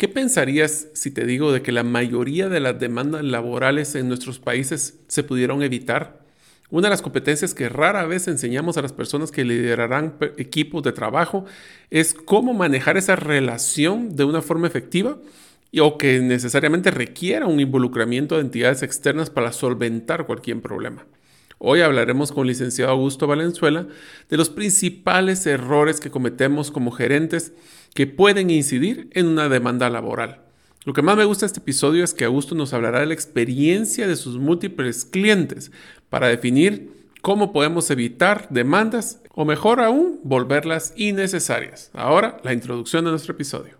¿Qué pensarías si te digo de que la mayoría de las demandas laborales en nuestros países se pudieron evitar? Una de las competencias que rara vez enseñamos a las personas que liderarán equipos de trabajo es cómo manejar esa relación de una forma efectiva o que necesariamente requiera un involucramiento de entidades externas para solventar cualquier problema. Hoy hablaremos con el licenciado Augusto Valenzuela de los principales errores que cometemos como gerentes que pueden incidir en una demanda laboral. Lo que más me gusta de este episodio es que Augusto nos hablará de la experiencia de sus múltiples clientes para definir cómo podemos evitar demandas o mejor aún volverlas innecesarias. Ahora la introducción de nuestro episodio.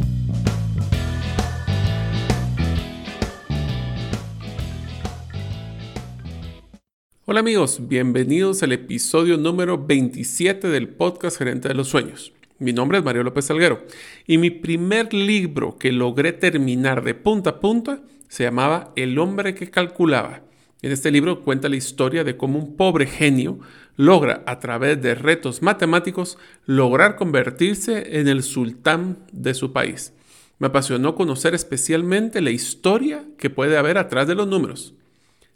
Hola amigos, bienvenidos al episodio número 27 del podcast Gerente de los Sueños. Mi nombre es Mario López Salguero y mi primer libro que logré terminar de punta a punta se llamaba El hombre que calculaba. En este libro cuenta la historia de cómo un pobre genio logra a través de retos matemáticos lograr convertirse en el sultán de su país. Me apasionó conocer especialmente la historia que puede haber atrás de los números.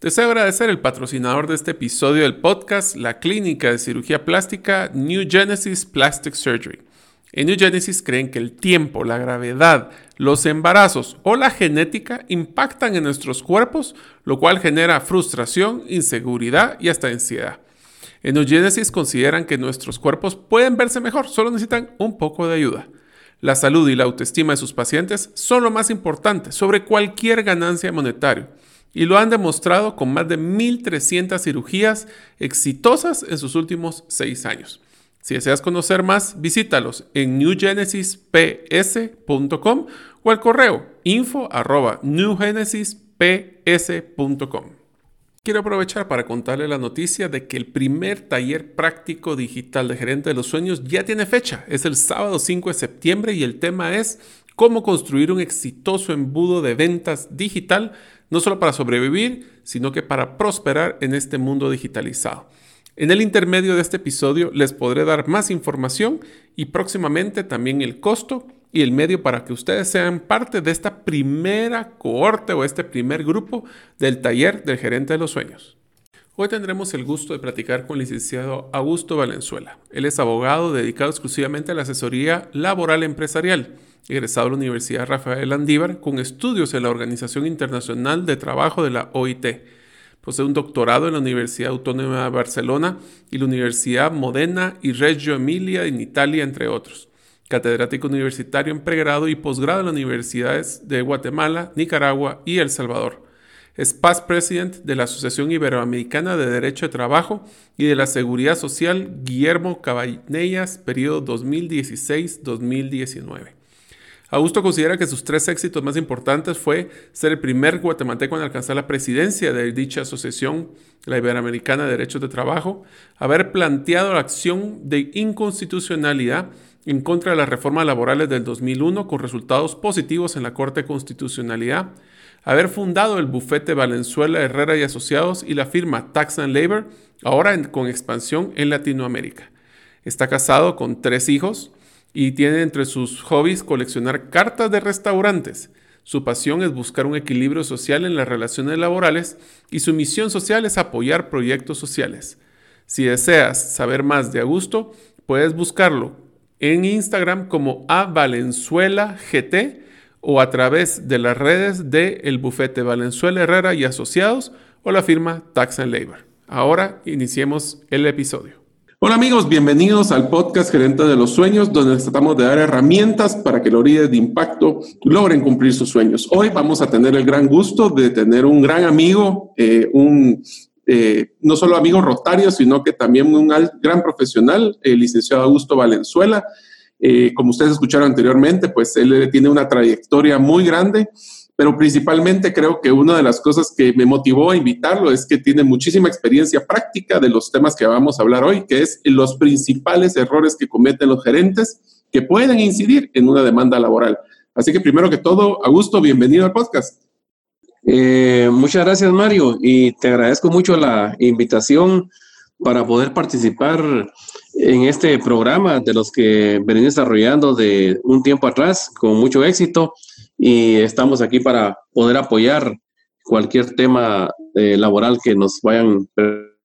Deseo agradecer el patrocinador de este episodio del podcast, la clínica de cirugía plástica New Genesis Plastic Surgery. En New Genesis creen que el tiempo, la gravedad, los embarazos o la genética impactan en nuestros cuerpos, lo cual genera frustración, inseguridad y hasta ansiedad. En New Genesis consideran que nuestros cuerpos pueden verse mejor, solo necesitan un poco de ayuda. La salud y la autoestima de sus pacientes son lo más importante sobre cualquier ganancia monetaria y lo han demostrado con más de 1.300 cirugías exitosas en sus últimos seis años. Si deseas conocer más, visítalos en newgenesisps.com o al correo info Quiero aprovechar para contarle la noticia de que el primer taller práctico digital de gerente de los sueños ya tiene fecha. Es el sábado 5 de septiembre y el tema es cómo construir un exitoso embudo de ventas digital no solo para sobrevivir, sino que para prosperar en este mundo digitalizado. En el intermedio de este episodio les podré dar más información y próximamente también el costo y el medio para que ustedes sean parte de esta primera cohorte o este primer grupo del taller del gerente de los sueños. Hoy tendremos el gusto de platicar con el licenciado Augusto Valenzuela. Él es abogado dedicado exclusivamente a la asesoría laboral empresarial egresado de la Universidad Rafael Andívar con estudios en la Organización Internacional de Trabajo de la OIT. Posee un doctorado en la Universidad Autónoma de Barcelona y la Universidad Modena y Reggio Emilia en Italia, entre otros. Catedrático universitario en pregrado y posgrado en las universidades de Guatemala, Nicaragua y El Salvador. Es past president de la Asociación Iberoamericana de Derecho de Trabajo y de la Seguridad Social Guillermo Cabanellas, periodo 2016-2019. Augusto considera que sus tres éxitos más importantes fue ser el primer guatemalteco en alcanzar la presidencia de dicha asociación, la Iberoamericana de Derechos de Trabajo, haber planteado la acción de inconstitucionalidad en contra de las reformas laborales del 2001 con resultados positivos en la Corte de Constitucionalidad, haber fundado el bufete Valenzuela Herrera y Asociados y la firma Tax and Labor, ahora con expansión en Latinoamérica. Está casado con tres hijos, y tiene entre sus hobbies coleccionar cartas de restaurantes. Su pasión es buscar un equilibrio social en las relaciones laborales y su misión social es apoyar proyectos sociales. Si deseas saber más de Augusto, puedes buscarlo en Instagram como a Valenzuela o a través de las redes de el bufete Valenzuela Herrera y Asociados o la firma Tax and Labor. Ahora iniciemos el episodio. Hola amigos, bienvenidos al podcast Gerente de los Sueños, donde tratamos de dar herramientas para que los líderes de impacto logren cumplir sus sueños. Hoy vamos a tener el gran gusto de tener un gran amigo, eh, un eh, no solo amigo rotario, sino que también un gran profesional, el licenciado Augusto Valenzuela. Eh, como ustedes escucharon anteriormente, pues él tiene una trayectoria muy grande pero principalmente creo que una de las cosas que me motivó a invitarlo es que tiene muchísima experiencia práctica de los temas que vamos a hablar hoy, que es los principales errores que cometen los gerentes que pueden incidir en una demanda laboral. Así que primero que todo, Augusto, bienvenido al podcast. Eh, muchas gracias, Mario, y te agradezco mucho la invitación para poder participar en este programa de los que venimos desarrollando de un tiempo atrás con mucho éxito y estamos aquí para poder apoyar cualquier tema eh, laboral que nos vayan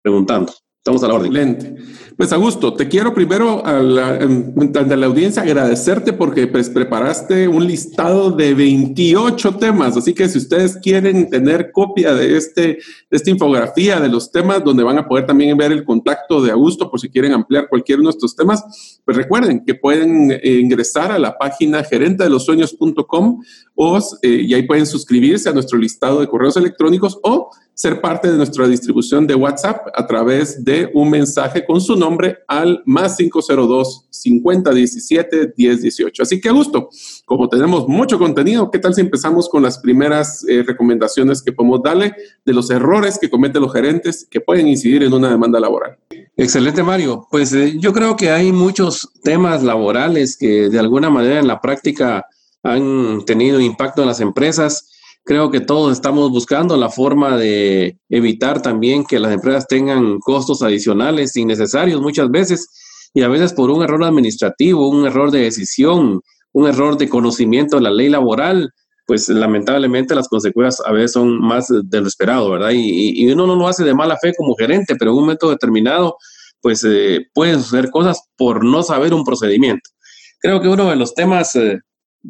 preguntando. Estamos a la orden. Excelente. Pues Augusto, te quiero primero a la, la audiencia agradecerte porque pues, preparaste un listado de 28 temas. Así que si ustedes quieren tener copia de, este, de esta infografía de los temas, donde van a poder también ver el contacto de Augusto por si quieren ampliar cualquiera de nuestros temas, pues recuerden que pueden eh, ingresar a la página gerentedelosueños.com o, eh, y ahí pueden suscribirse a nuestro listado de correos electrónicos o ser parte de nuestra distribución de WhatsApp a través de un mensaje con su nombre al más 502 5017 1018. Así que a gusto, como tenemos mucho contenido, ¿qué tal si empezamos con las primeras eh, recomendaciones que podemos darle de los errores que cometen los gerentes que pueden incidir en una demanda laboral? Excelente, Mario. Pues eh, yo creo que hay muchos temas laborales que de alguna manera en la práctica han tenido impacto en las empresas Creo que todos estamos buscando la forma de evitar también que las empresas tengan costos adicionales innecesarios muchas veces y a veces por un error administrativo, un error de decisión, un error de conocimiento de la ley laboral, pues lamentablemente las consecuencias a veces son más de lo esperado, ¿verdad? Y, uno no lo hace de mala fe como gerente, pero en un momento determinado, pues eh, pueden suceder cosas por no saber un procedimiento. Creo que uno de los temas eh,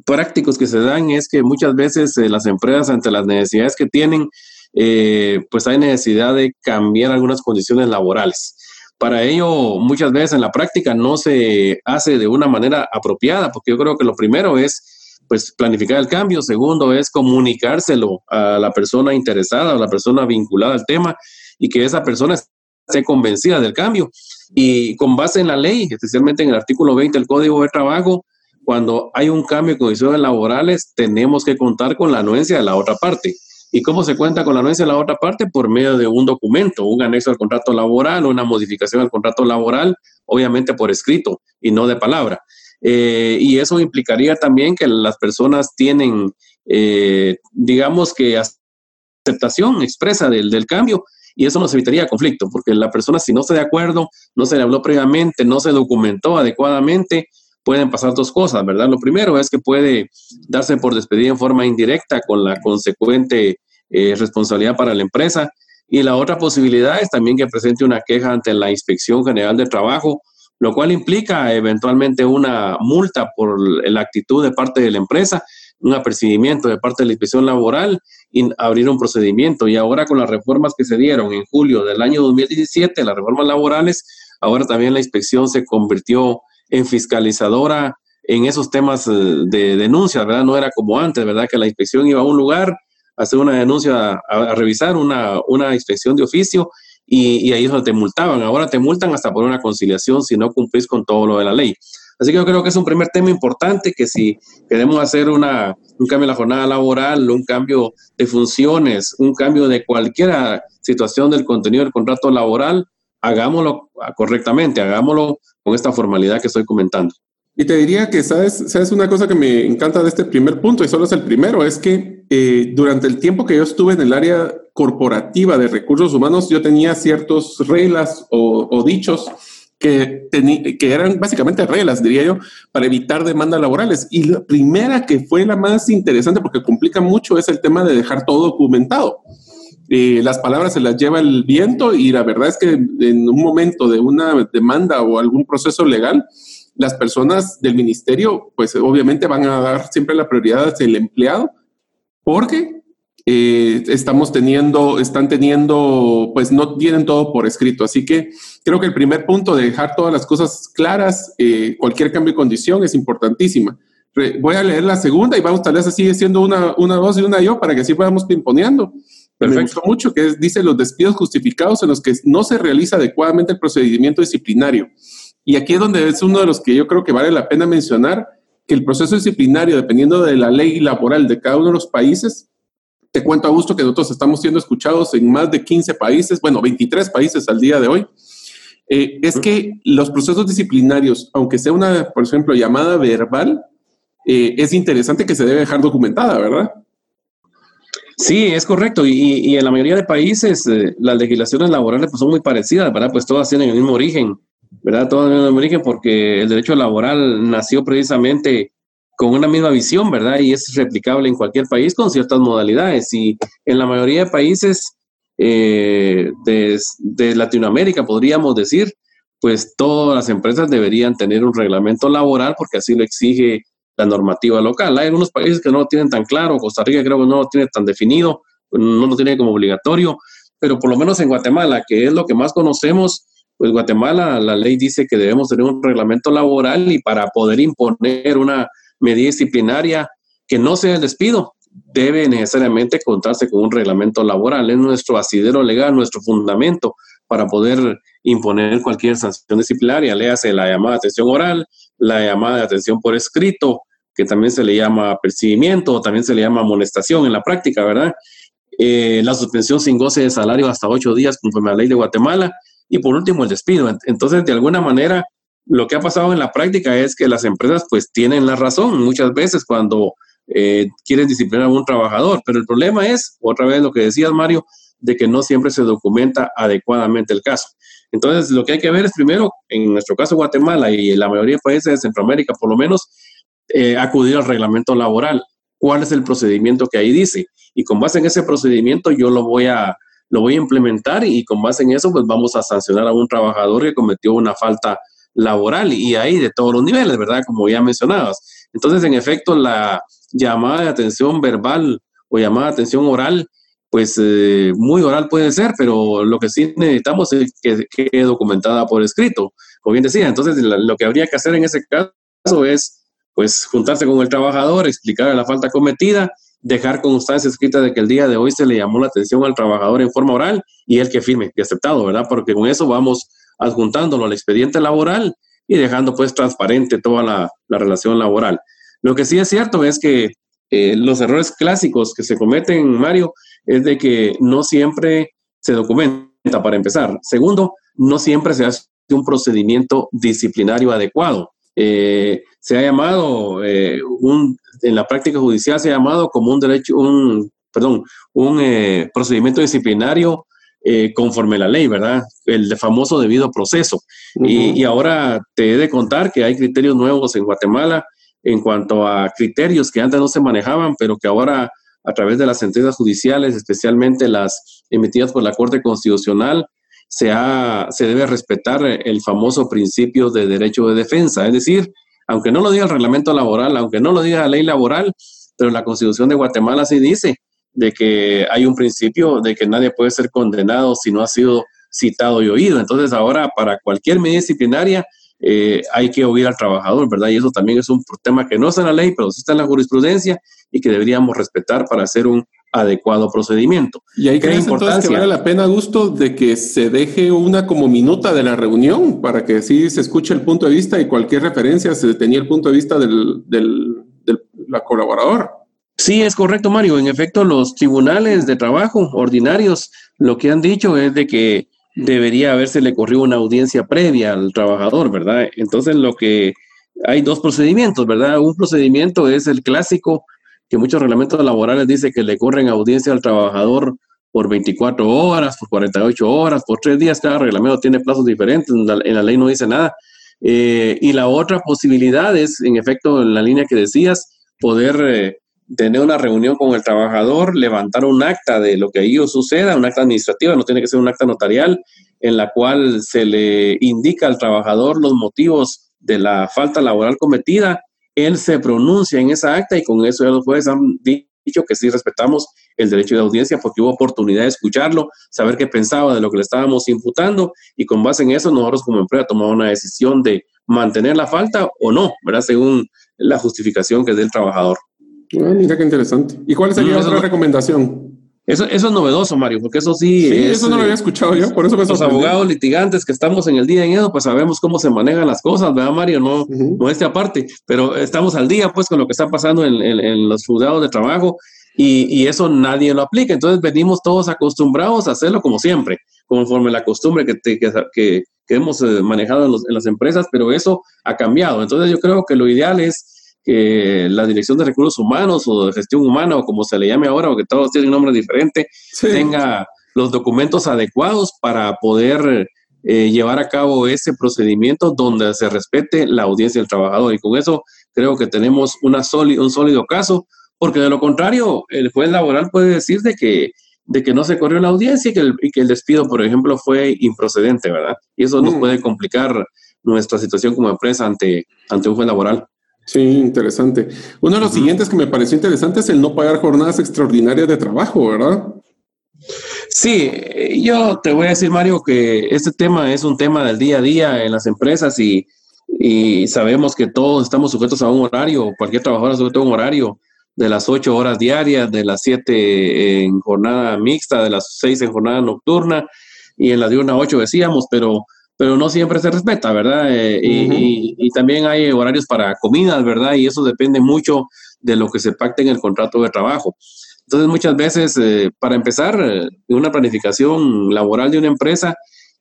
prácticos que se dan es que muchas veces eh, las empresas ante las necesidades que tienen, eh, pues hay necesidad de cambiar algunas condiciones laborales. Para ello, muchas veces en la práctica no se hace de una manera apropiada, porque yo creo que lo primero es pues planificar el cambio, segundo es comunicárselo a la persona interesada, a la persona vinculada al tema y que esa persona esté convencida del cambio. Y con base en la ley, especialmente en el artículo 20 del Código de Trabajo, cuando hay un cambio de condiciones laborales, tenemos que contar con la anuencia de la otra parte. ¿Y cómo se cuenta con la anuencia de la otra parte? Por medio de un documento, un anexo al contrato laboral, una modificación al contrato laboral, obviamente por escrito y no de palabra. Eh, y eso implicaría también que las personas tienen, eh, digamos que aceptación expresa del, del cambio y eso nos evitaría conflicto, porque la persona si no está de acuerdo, no se le habló previamente, no se documentó adecuadamente, pueden pasar dos cosas, ¿verdad? Lo primero es que puede darse por despedida en forma indirecta con la consecuente eh, responsabilidad para la empresa. Y la otra posibilidad es también que presente una queja ante la Inspección General de Trabajo, lo cual implica eventualmente una multa por la actitud de parte de la empresa, un apercibimiento de parte de la inspección laboral y abrir un procedimiento. Y ahora con las reformas que se dieron en julio del año 2017, las reformas laborales, ahora también la inspección se convirtió en fiscalizadora en esos temas eh, de denuncia, ¿verdad? No era como antes, ¿verdad? Que la inspección iba a un lugar hacer una denuncia, a, revisar una, una, inspección de oficio y, ahí es donde te multaban. Ahora te multan hasta por una conciliación si no cumplís con todo lo de la ley. Así que yo creo que es un primer tema importante que si queremos hacer una, un cambio en la jornada laboral, un cambio de funciones, un cambio de cualquier situación del contenido del contrato laboral, hagámoslo correctamente, hagámoslo con esta formalidad que estoy comentando. Y te diría que, ¿sabes? ¿sabes? Una cosa que me encanta de este primer punto, y solo es el primero, es que eh, durante el tiempo que yo estuve en el área corporativa de recursos humanos, yo tenía ciertas reglas o, dichos que, que eran básicamente reglas, diría yo, para evitar demandas laborales. Y la primera que fue la más interesante, porque complica mucho, es el tema de dejar todo documentado. Eh, las palabras se las lleva el viento y la verdad es que en un momento de una demanda o algún proceso legal, las personas del ministerio, pues obviamente van a dar siempre la prioridad al empleado, porque eh, estamos teniendo, están teniendo, pues no tienen todo por escrito. Así que creo que el primer punto de dejar todas las cosas claras, eh, cualquier cambio de condición es importantísima. voy a leer la segunda y vamos, tal vez así siendo una, una voz y una yo para que así podamos pimponeando. Me gustó mucho que dice los despidos justificados en los que no se realiza adecuadamente el procedimiento disciplinario. Y aquí es donde es uno de los que yo creo que vale la pena mencionar, que el proceso disciplinario, dependiendo de la ley laboral de cada uno de los países, te cuento, a gusto que nosotros estamos siendo escuchados en más de 15 países, bueno, 23 países al día de hoy. Eh, es que los procesos disciplinarios, aunque sea una, por ejemplo, llamada verbal, eh, es interesante que se debe dejar documentada, ¿verdad? Sí, es correcto. Y, en la mayoría de países eh, las legislaciones laborales pues, son muy parecidas, ¿verdad? Pues todas tienen el mismo origen, ¿verdad? Todas tienen el mismo origen porque el derecho laboral nació precisamente con una misma visión, ¿verdad? Y es replicable en cualquier país con ciertas modalidades. Y en la mayoría de países eh, de, Latinoamérica, podríamos decir, pues todas las empresas deberían tener un reglamento laboral porque así lo exige la normativa local. Hay algunos países que no lo tienen tan claro, Costa Rica creo que no lo tiene tan definido, no lo tiene como obligatorio, pero por lo menos en Guatemala, que es lo que más conocemos, pues Guatemala, la ley dice que debemos tener un reglamento laboral y para poder imponer una medida disciplinaria que no sea el despido, debe necesariamente contarse con un reglamento laboral. Es nuestro asidero legal, nuestro fundamento para poder imponer cualquier sanción disciplinaria. Léase la llamada de atención oral, la llamada de atención por escrito, que también se le llama percibimiento, también se le llama amonestación en la práctica, ¿verdad? Eh, la suspensión sin goce de salario hasta ocho días conforme a la ley de Guatemala y por último el despido. Entonces, de alguna manera, lo que ha pasado en la práctica es que las empresas pues tienen la razón muchas veces cuando eh, quieren disciplinar a un trabajador, pero el problema es, otra vez lo que decías Mario, de que no siempre se documenta adecuadamente el caso. Entonces, lo que hay que ver es primero, en nuestro caso Guatemala y en la mayoría de países de Centroamérica, por lo menos, eh, acudir al reglamento laboral. ¿Cuál es el procedimiento que ahí dice? Y con base en ese procedimiento yo lo voy a, lo voy a implementar y con base en eso, pues vamos a sancionar a un trabajador que cometió una falta laboral y ahí de todos los niveles, ¿verdad? Como ya mencionabas. Entonces, en efecto, la llamada de atención verbal o llamada de atención oral, pues eh, muy oral puede ser, pero lo que sí necesitamos es que quede documentada por escrito, como bien decía. Entonces, lo que habría que hacer en ese caso es, pues, juntarse con el trabajador, explicarle la falta cometida, dejar constancia escrita de que el día de hoy se le llamó la atención al trabajador en forma oral y él que firme y aceptado, ¿verdad? Porque con eso vamos adjuntándolo al expediente laboral y dejando pues transparente toda la, relación laboral. Lo que sí es cierto es que eh, los errores clásicos que se cometen, Mario, es de que no siempre se documenta para empezar. Segundo, no siempre se hace un procedimiento disciplinario adecuado. Eh, se ha llamado, eh, un, en la práctica judicial se ha llamado como un derecho, un, perdón, un procedimiento disciplinario eh, conforme la ley, ¿verdad? El famoso debido proceso. y, ahora te he de contar que hay criterios nuevos en Guatemala en cuanto a criterios que antes no se manejaban, pero que ahora a través de las sentencias judiciales, especialmente las emitidas por la Corte Constitucional, se, ha, se debe respetar el famoso principio de derecho de defensa. Es decir, aunque no lo diga el reglamento laboral, aunque no lo diga la ley laboral, pero la Constitución de Guatemala sí dice de que hay un principio de que nadie puede ser condenado si no ha sido citado y oído. Entonces ahora para cualquier medida disciplinaria eh, hay que oír al trabajador, ¿verdad? Y eso también es un tema que no está en la ley, pero sí está en la jurisprudencia y que deberíamos respetar para hacer un adecuado procedimiento. Y hay que entonces que vale la pena, Gusto, de que se deje una como minuta de la reunión para que sí se escuche el punto de vista y cualquier referencia se tenía el punto de vista del, del, del la colaborador. Sí, es correcto, Mario. En efecto, los tribunales de trabajo ordinarios lo que han dicho es de que debería haberse le corrido una audiencia previa al trabajador, ¿verdad? Entonces, lo que hay dos procedimientos, ¿verdad? Un procedimiento es el clásico, que muchos reglamentos laborales dicen que le corren audiencia al trabajador por 24 horas, por 48 horas, por tres días. Cada reglamento tiene plazos diferentes, en la, ley no dice nada. Eh, y la otra posibilidad es, en efecto, en la línea que decías, poder eh, tener una reunión con el trabajador, levantar un acta de lo que ahí suceda, un acta administrativa, no tiene que ser un acta notarial, en la cual se le indica al trabajador los motivos de la falta laboral cometida, él se pronuncia en esa acta y con eso ya los jueces han dicho que sí respetamos el derecho de audiencia porque hubo oportunidad de escucharlo, saber qué pensaba de lo que le estábamos imputando y con base en eso nosotros como empresa tomamos una decisión de mantener la falta o no, ¿verdad? Según la justificación que es del trabajador. Ah, mira qué interesante. ¿Y cuál sería mm, otra recomendación? Eso, eso es novedoso, Mario, porque eso sí. Sí, eso no lo había escuchado yo, por eso me Los abogados litigantes que estamos en el día en eso, pues sabemos cómo se manejan las cosas, ¿verdad, Mario? No, no este aparte, pero estamos al día, pues, con lo que está pasando en, en, los juzgados de trabajo y, y, eso nadie lo aplica. Entonces venimos todos acostumbrados a hacerlo como siempre, conforme la costumbre que, que, que, hemos eh, manejado en, en las empresas, pero eso ha cambiado. Entonces yo creo que lo ideal es que la Dirección de Recursos Humanos o de Gestión Humana o como se le llame ahora, o que todos tienen nombre diferente, tenga los documentos adecuados para poder eh, llevar a cabo ese procedimiento donde se respete la audiencia del trabajador. Y con eso creo que tenemos una un sólido caso, porque de lo contrario, el juez laboral puede decir de que, de que no se corrió la audiencia y que, el, que el despido, por ejemplo, fue improcedente, ¿verdad? Y eso nos mm. puede complicar nuestra situación como empresa ante, ante un juez laboral. Sí, interesante. Uno de los siguientes que me pareció interesante es el no pagar jornadas extraordinarias de trabajo, ¿verdad? Sí, yo te voy a decir, Mario, que este tema es un tema del día a día en las empresas y, sabemos que todos estamos sujetos a un horario, cualquier trabajador sujeto a un horario de las ocho horas diarias, de las siete en jornada mixta, de las seis en jornada nocturna y en la diurna ocho decíamos, pero pero no siempre se respeta, ¿verdad? Eh, y, también hay horarios para comidas, ¿verdad? Y eso depende mucho de lo que se pacte en el contrato de trabajo. Entonces, muchas veces, eh, para empezar, eh, una planificación laboral de una empresa,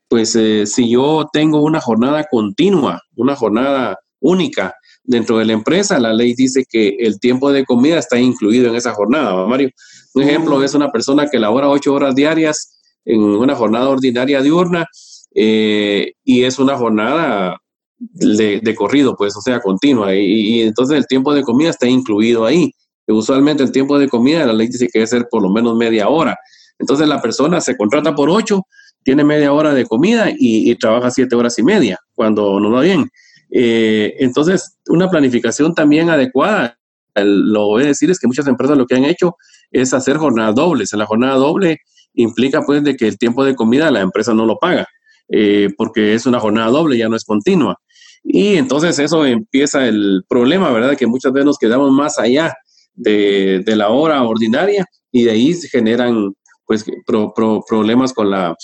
pues si yo tengo una jornada continua, una jornada única dentro de la empresa, la ley dice que el tiempo de comida está incluido en esa jornada, Mario. Un ejemplo es una persona que labora ocho horas diarias en una jornada ordinaria diurna eh, y es una jornada de, corrido, pues, o sea, continua, y, entonces el tiempo de comida está incluido ahí. Usualmente el tiempo de comida, la ley dice que debe ser por lo menos media hora. Entonces la persona se contrata por ocho, tiene media hora de comida y, trabaja siete horas y media cuando no va bien. Eh, entonces, una planificación también adecuada, lo voy a decir es que muchas empresas lo que han hecho es hacer jornadas dobles. En la jornada doble implica pues de que el tiempo de comida la empresa no lo paga. Eh, porque es una jornada doble, ya no es continua. Y entonces eso empieza el problema, ¿verdad? Que muchas veces nos quedamos más allá de, la hora ordinaria y de ahí se generan pues problemas con, la,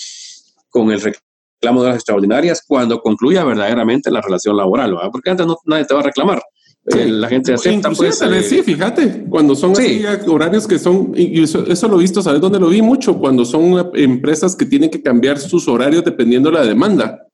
con el reclamo de las extraordinarias cuando concluya verdaderamente la relación laboral, ¿verdad? Porque antes no, nadie te va a reclamar. La gente acepta. Pues, eh, sí, fíjate, cuando son horarios que son, y eso, lo he visto, ¿sabes dónde lo vi mucho? Cuando son empresas que tienen que cambiar sus horarios dependiendo de la demanda.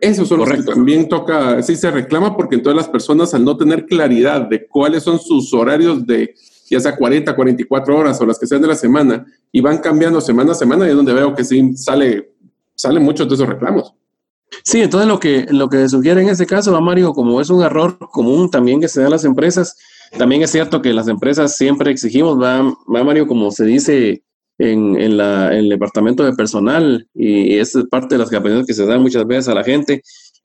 Eso son Correcto. también toca, sí se reclama porque entonces las personas al no tener claridad de cuáles son sus horarios de ya sea 40, 44 horas o las que sean de la semana y van cambiando semana a semana y es donde veo que sí sale, salen muchos de esos reclamos. Sí, entonces lo que, lo que sugiere en este caso, va Mario, como es un error común también que se da en las empresas, también es cierto que las empresas siempre exigimos, va, va Mario, como se dice en, en, la, en el departamento de personal, y es parte de las capacidades que se dan muchas veces a la gente,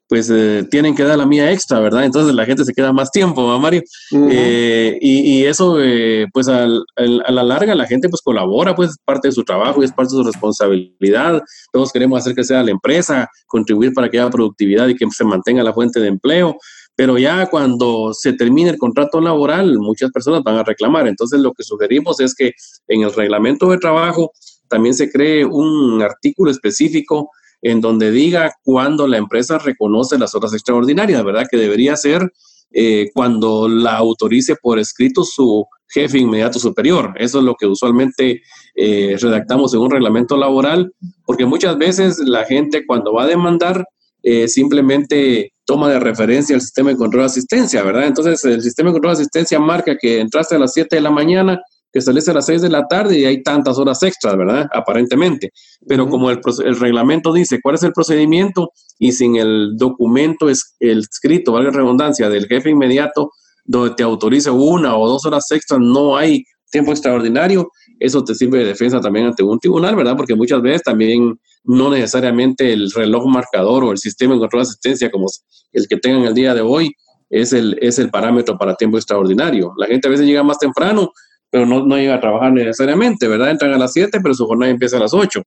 pues eh, tienen que dar la mía extra, ¿verdad? Entonces la gente se queda más tiempo, ¿va, Mario? Eh, y, eso, eh, pues a la larga la gente pues colabora, pues es parte de su trabajo y es parte de su responsabilidad. Todos queremos hacer que sea la empresa, contribuir para que haya productividad y que se mantenga la fuente de empleo. Pero ya cuando se termine el contrato laboral, muchas personas van a reclamar. Entonces lo que sugerimos es que en el reglamento de trabajo también se cree un artículo específico en donde diga cuándo la empresa reconoce las horas extraordinarias, ¿verdad? Que debería ser eh, cuando la autorice por escrito su jefe inmediato superior. Eso es lo que usualmente eh, redactamos en un reglamento laboral, porque muchas veces la gente cuando va a demandar eh, simplemente toma de referencia el sistema de control de asistencia, ¿verdad? Entonces el sistema de control de asistencia marca que entraste a las 7 de la mañana que saliste a las 6 de la tarde y hay tantas horas extras, ¿verdad? Aparentemente. Pero como el, el, reglamento dice cuál es el procedimiento y sin el documento es el escrito, valga redundancia, del jefe inmediato, donde te autorice una o dos horas extras, no hay tiempo extraordinario, eso te sirve de defensa también ante un tribunal, ¿verdad? Porque muchas veces también no necesariamente el reloj marcador o el sistema de control de asistencia como el que tengan el día de hoy es el, es el parámetro para tiempo extraordinario. La gente a veces llega más temprano pero no, no llega a trabajar necesariamente, ¿verdad? Entran a las 7, pero su jornada empieza a las 8.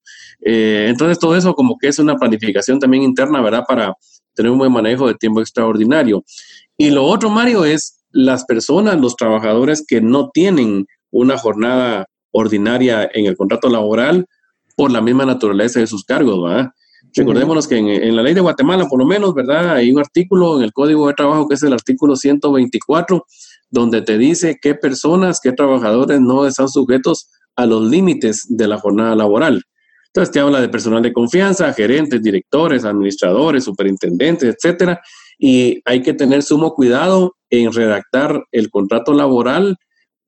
Eh, entonces, todo eso como que es una planificación también interna, ¿verdad? Para tener un buen manejo de tiempo extraordinario. Y lo otro, Mario, es las personas, los trabajadores que no tienen una jornada ordinaria en el contrato laboral por la misma naturaleza de sus cargos, ¿verdad? Recordémonos que en, la ley de Guatemala, por lo menos, ¿verdad? Hay un artículo en el Código de Trabajo que es el artículo 124, donde te dice qué personas, qué trabajadores no están sujetos a los límites de la jornada laboral. Entonces te habla de personal de confianza, gerentes, directores, administradores, superintendentes, etcétera. Y hay que tener sumo cuidado en redactar el contrato laboral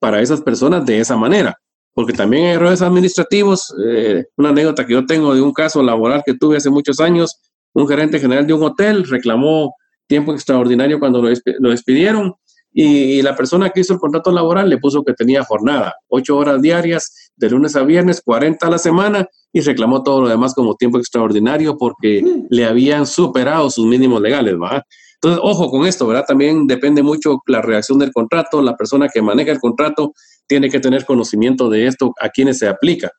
para esas personas de esa manera porque también hay errores administrativos. Eh, una anécdota que yo tengo de un caso laboral que tuve hace muchos años, un gerente general de un hotel reclamó tiempo extraordinario cuando lo, despidieron y, la persona que hizo el contrato laboral le puso que tenía jornada, ocho horas diarias, de lunes a viernes, 40 a la semana y reclamó todo lo demás como tiempo extraordinario porque mm. le habían superado sus mínimos legales, ¿verdad? Entonces, ojo con esto, ¿verdad? También depende mucho la reacción del contrato, la persona que maneja el contrato tiene que tener conocimiento de esto, a quienes se aplica.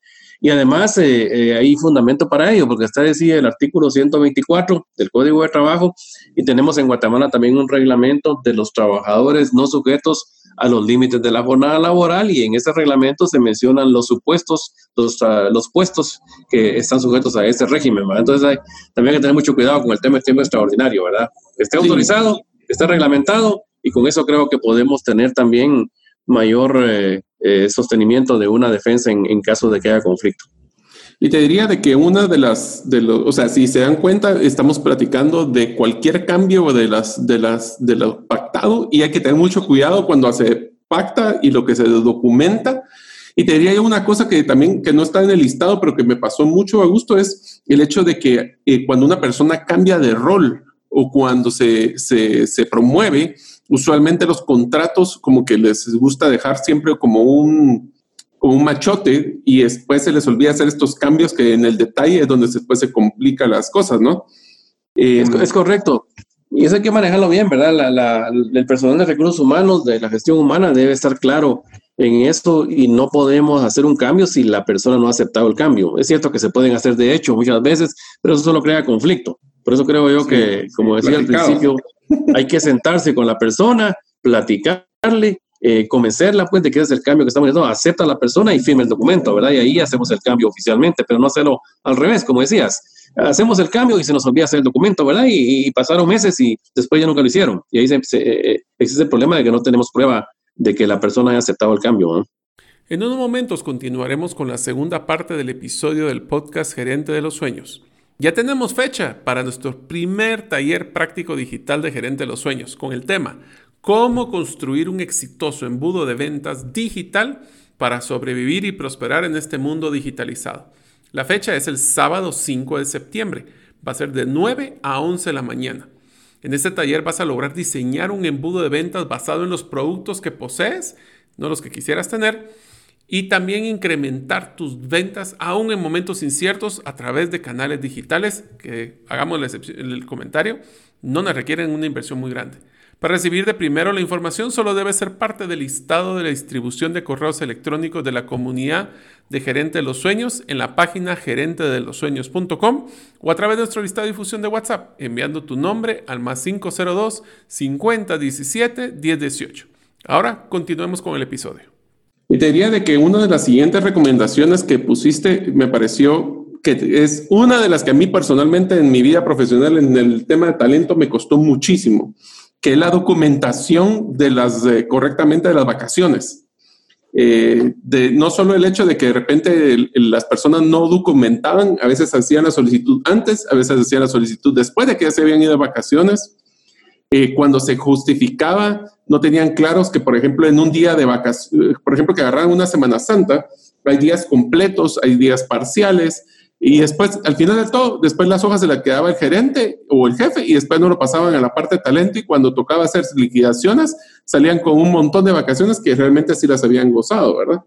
Y además eh, eh, hay fundamento para ello, porque está decía el artículo 124 del Código de Trabajo y tenemos en Guatemala también un reglamento de los trabajadores no sujetos a los límites de la jornada laboral y en ese reglamento se mencionan los supuestos, los, ah, los puestos que están sujetos a este régimen. Entonces hay, también hay que tener mucho cuidado con el tema del tiempo extraordinario, ¿verdad? Esté autorizado, esté reglamentado y con eso creo que podemos tener también mayor eh, eh, sostenimiento de una defensa en, caso de que haya conflicto. Y te diría de que una de las, de los, o sea, si se dan cuenta, estamos platicando de cualquier cambio de las, de las, de lo pactado y hay que tener mucho cuidado cuando se pacta y lo que se documenta. Y te diría una cosa que también, que no está en el listado, pero que me pasó mucho a gusto, es el hecho de que eh, cuando una persona cambia de rol o cuando se, se, se promueve, usualmente los contratos como que les gusta dejar siempre como un, como un machote y después se les olvida hacer estos cambios que en el detalle es donde después se complican las cosas, ¿no? es, em, correcto. Y eso hay que manejarlo bien, ¿verdad? La, el personal de recursos humanos, de la gestión humana, debe estar claro en esto y no podemos hacer un cambio si la persona no ha aceptado el cambio. Es cierto que se pueden hacer de hecho muchas veces, pero eso solo crea conflicto. Por eso creo yo que, como decía al principio, hay que sentarse con la persona, platicarle, eh, convencerla pues de que es el cambio que estamos haciendo, acepta a la persona y firma el documento, ¿verdad? Y ahí hacemos el cambio oficialmente, pero no hacerlo al revés, como decías. Hacemos el cambio y se nos olvida hacer el documento, ¿verdad? Y, pasaron meses y después ya nunca lo hicieron. Y ahí eh, existe el problema de que no tenemos prueba de que la persona haya aceptado el cambio. En unos momentos continuaremos con la segunda parte del episodio del podcast Gerente de los Sueños. Ya tenemos fecha para nuestro primer taller práctico digital de Gerente de los Sueños con el tema Cómo construir un exitoso embudo de ventas digital para sobrevivir y prosperar en este mundo digitalizado. La fecha es el sábado 5 de septiembre. Va a ser de 9 a 11 de la mañana. En este taller vas a lograr diseñar un embudo de ventas basado en los productos que posees, no los que quisieras tener, y también incrementar tus ventas aún en momentos inciertos a través de canales digitales que, hagamos el comentario, no nos requieren una inversión muy grande. Para recibir de primero la información solo debes ser parte del listado de la distribución de correos electrónicos de la comunidad de Gerente de los Sueños en la página gerentedelosueños.com o a través de nuestro listado de difusión de WhatsApp enviando tu nombre al más 502 5017 1018. Ahora continuemos con el episodio. Y te diría de que una de las siguientes recomendaciones que pusiste me pareció que es una de las que a mí personalmente en mi vida profesional en el tema de talento me costó muchísimo, que la documentación de las correctamente de las vacaciones. Eh, no solo el hecho de que de repente las personas no documentaban, a veces hacían la solicitud antes, a veces hacían la solicitud después de que ya se habían ido de vacaciones. Eh, cuando se justificaba no tenían claros que, por ejemplo, en un día de vacaciones, por ejemplo, que agarraran una Semana Santa, hay días completos, hay días parciales, y después, al final de todo, después las hojas se las quedaba el gerente o el jefe y después no lo pasaban a la parte de talento y cuando tocaba hacer liquidaciones salían con un montón de vacaciones que realmente sí las habían gozado, ¿verdad?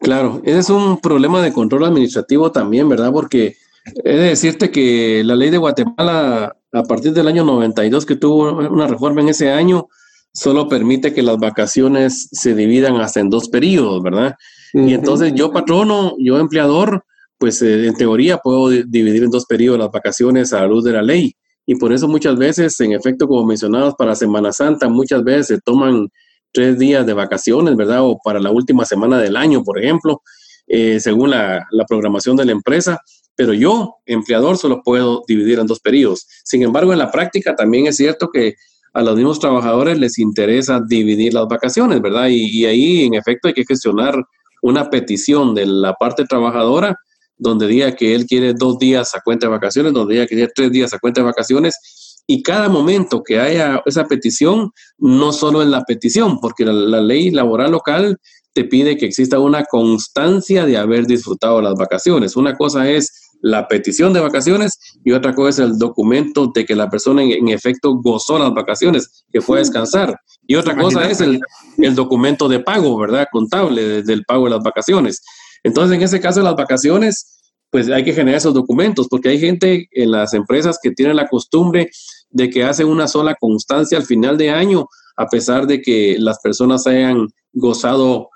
Claro, ese es un problema de control administrativo también, ¿verdad? Porque he de decirte que la ley de Guatemala, a partir del año 92, que tuvo una reforma en ese año, solo permite que las vacaciones se dividan hasta en dos periodos, ¿verdad? Y entonces yo patrono, yo empleador, pues eh, en teoría puedo dividir en dos periodos las vacaciones a la luz de la ley. Y por eso muchas veces, en efecto, como mencionabas, para Semana Santa, muchas veces se toman tres días de vacaciones, ¿verdad? O para la última semana del año, por ejemplo, eh, según la, programación de la empresa pero yo, empleador, solo puedo dividir en dos periodos. Sin embargo, en la práctica también es cierto que a los mismos trabajadores les interesa dividir las vacaciones, ¿verdad? Y, ahí, en efecto, hay que gestionar una petición de la parte trabajadora donde diga que él quiere dos días a cuenta de vacaciones, donde diga que quiere tres días a cuenta de vacaciones. Y cada momento que haya esa petición, no solo en la petición, porque la ley laboral local te pide que exista una constancia de haber disfrutado las vacaciones. Una cosa es la petición de vacaciones y otra cosa es el documento de que la persona en, efecto gozó las vacaciones, que fue a descansar. Y otra cosa es el, el, documento de pago, ¿verdad? Contable del pago de las vacaciones. Entonces, en ese caso, las vacaciones, pues hay que generar esos documentos, porque hay gente en las empresas que tienen la costumbre de que hacen una sola constancia al final de año, a pesar de que las personas hayan gozado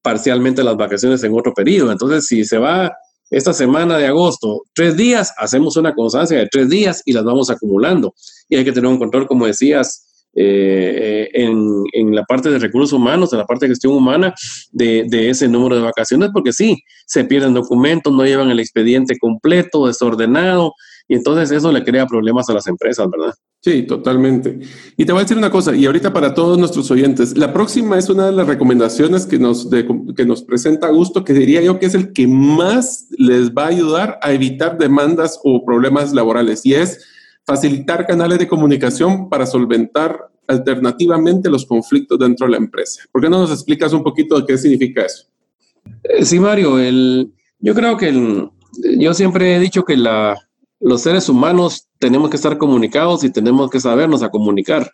parcialmente las vacaciones en otro periodo. Entonces, si se va esta semana de agosto, tres días, hacemos una constancia de tres días y las vamos acumulando. Y hay que tener un control, como decías, eh, en, la parte de recursos humanos, en la parte de gestión humana, de, de, ese número de vacaciones, porque sí, se pierden documentos, no llevan el expediente completo, desordenado, y entonces eso le crea problemas a las empresas, ¿verdad? Sí, totalmente. Y te voy a decir una cosa, y ahorita para todos nuestros oyentes, la próxima es una de las recomendaciones que nos, que nos presenta Augusto, que diría yo que es el que más les va a ayudar a evitar demandas o problemas laborales, y es facilitar canales de comunicación para solventar alternativamente los conflictos dentro de la empresa. ¿Por qué no nos explicas un poquito de qué significa eso? Eh, sí, Mario, el, yo creo que el, yo siempre he dicho que la, los seres humanos tenemos que estar comunicados y tenemos que sabernos a comunicar.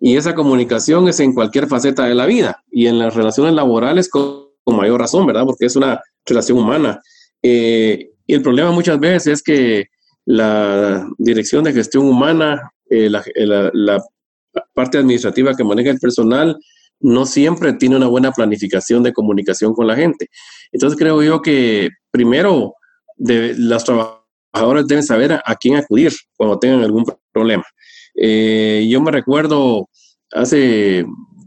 Y esa comunicación es en cualquier faceta de la vida y en las relaciones laborales con, mayor razón, ¿verdad? Porque es una relación humana. Eh, y el problema muchas veces es que la dirección de gestión humana, eh, eh, la, parte administrativa que maneja el personal, no siempre tiene una buena planificación de comunicación con la gente. Entonces creo yo que primero de las trabajadoras deben saber a, quién acudir cuando tengan algún problema. Eh, yo me recuerdo hace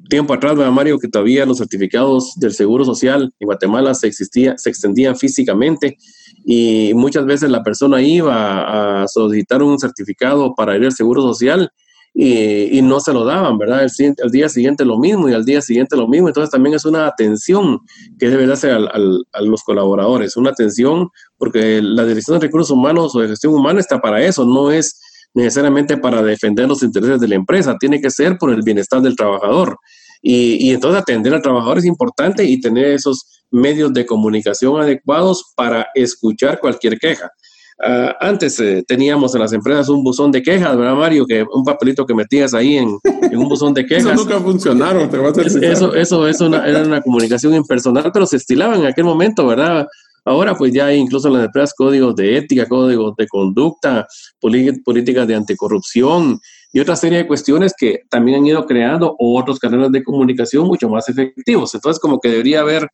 tiempo atrás, Mario, que todavía los certificados del Seguro Social en Guatemala se, existía, se extendían físicamente y muchas veces la persona iba a solicitar un certificado para ir al Seguro Social y, no se lo daban, ¿verdad? El, día siguiente lo mismo y al día siguiente lo mismo. Entonces también es una atención que debe darse a los colaboradores, una atención porque la Dirección de Recursos Humanos o de Gestión Humana está para eso, no es necesariamente para defender los intereses de la empresa, tiene que ser por el bienestar del trabajador. Y, y entonces atender al trabajador es importante y tener esos medios de comunicación adecuados para escuchar cualquier queja. Ah, antes eh, teníamos en las empresas un buzón de quejas, ¿verdad, Mario? Que un papelito que metías ahí en, un buzón de quejas. eso nunca funcionaron, te vas a decir. Eso, eso, eso era una comunicación impersonal, pero se estilaba en aquel momento, ¿verdad? Ahora pues ya hay incluso en las empresas códigos de ética, códigos de conducta, políticas de anticorrupción y otra serie de cuestiones que también han ido creando otros canales de comunicación mucho más efectivos. Entonces como que debería haber